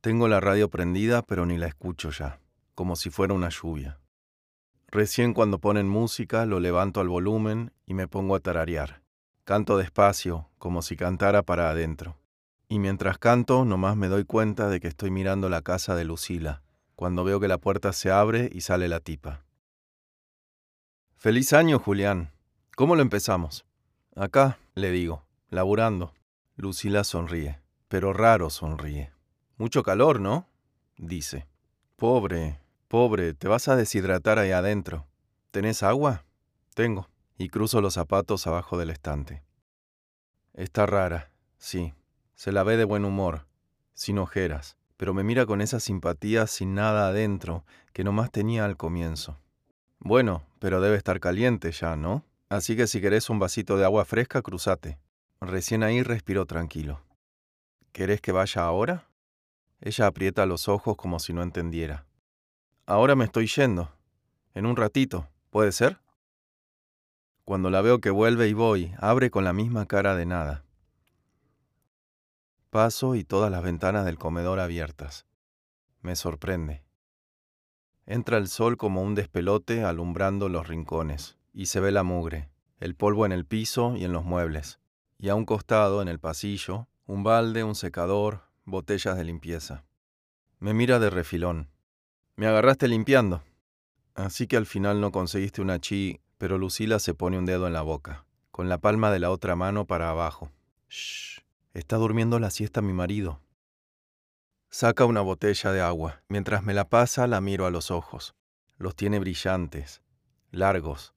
Tengo la radio prendida, pero ni la escucho ya, como si fuera una lluvia. Recién cuando ponen música lo levanto al volumen y me pongo a tararear. Canto despacio, como si cantara para adentro. Y mientras canto, nomás me doy cuenta de que estoy mirando la casa de Lucila, cuando veo que la puerta se abre y sale la tipa. Feliz año, Julián. ¿Cómo lo empezamos? Acá, le digo, laburando. Lucila sonríe, pero raro sonríe. Mucho calor, ¿no? dice. Pobre, pobre, te vas a deshidratar ahí adentro. ¿Tenés agua? Tengo. Y cruzo los zapatos abajo del estante. Está rara, sí. Se la ve de buen humor, sin ojeras, pero me mira con esa simpatía sin nada adentro que nomás tenía al comienzo. Bueno, pero debe estar caliente ya, ¿no? Así que si querés un vasito de agua fresca, cruzate. Recién ahí respiró tranquilo. ¿Querés que vaya ahora? Ella aprieta los ojos como si no entendiera. Ahora me estoy yendo. En un ratito, ¿puede ser? Cuando la veo que vuelve y voy, abre con la misma cara de nada. Paso y todas las ventanas del comedor abiertas. Me sorprende. Entra el sol como un despelote alumbrando los rincones, y se ve la mugre, el polvo en el piso y en los muebles, y a un costado, en el pasillo, un balde, un secador, botellas de limpieza. Me mira de refilón. Me agarraste limpiando. Así que al final no conseguiste una chi, pero Lucila se pone un dedo en la boca, con la palma de la otra mano para abajo. Shh, está durmiendo la siesta mi marido. Saca una botella de agua. Mientras me la pasa, la miro a los ojos. Los tiene brillantes, largos,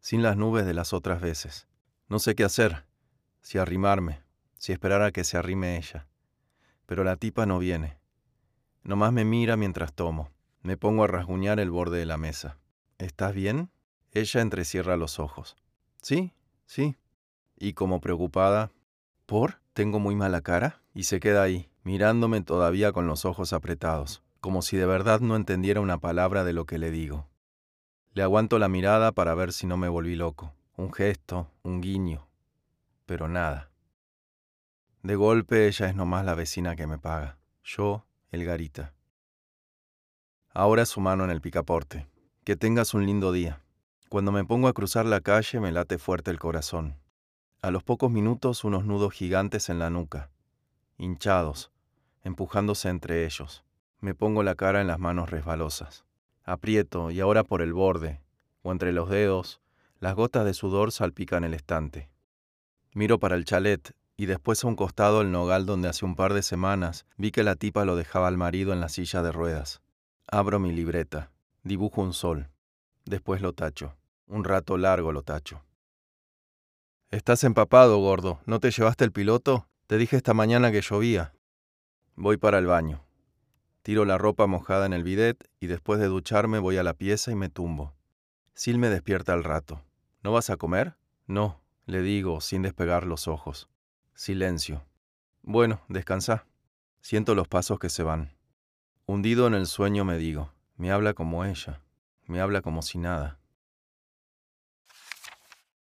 sin las nubes de las otras veces. No sé qué hacer, si arrimarme, si esperar a que se arrime ella pero la tipa no viene. Nomás me mira mientras tomo. Me pongo a rasguñar el borde de la mesa. ¿Estás bien? Ella entrecierra los ojos. Sí, sí. Y como preocupada, ¿por? ¿Tengo muy mala cara? Y se queda ahí, mirándome todavía con los ojos apretados, como si de verdad no entendiera una palabra de lo que le digo. Le aguanto la mirada para ver si no me volví loco. Un gesto, un guiño. Pero nada. De golpe ella es nomás la vecina que me paga. Yo, el garita. Ahora su mano en el picaporte. Que tengas un lindo día. Cuando me pongo a cruzar la calle me late fuerte el corazón. A los pocos minutos unos nudos gigantes en la nuca, hinchados, empujándose entre ellos. Me pongo la cara en las manos resbalosas. Aprieto y ahora por el borde, o entre los dedos, las gotas de sudor salpican el estante. Miro para el chalet y después a un costado el nogal donde hace un par de semanas vi que la tipa lo dejaba al marido en la silla de ruedas. Abro mi libreta, dibujo un sol, después lo tacho, un rato largo lo tacho. Estás empapado, gordo, ¿no te llevaste el piloto? Te dije esta mañana que llovía. Voy para el baño. Tiro la ropa mojada en el bidet y después de ducharme voy a la pieza y me tumbo. Sil me despierta al rato. ¿No vas a comer? No, le digo, sin despegar los ojos. Silencio. Bueno, descansa. Siento los pasos que se van. Hundido en el sueño me digo, me habla como ella, me habla como si nada.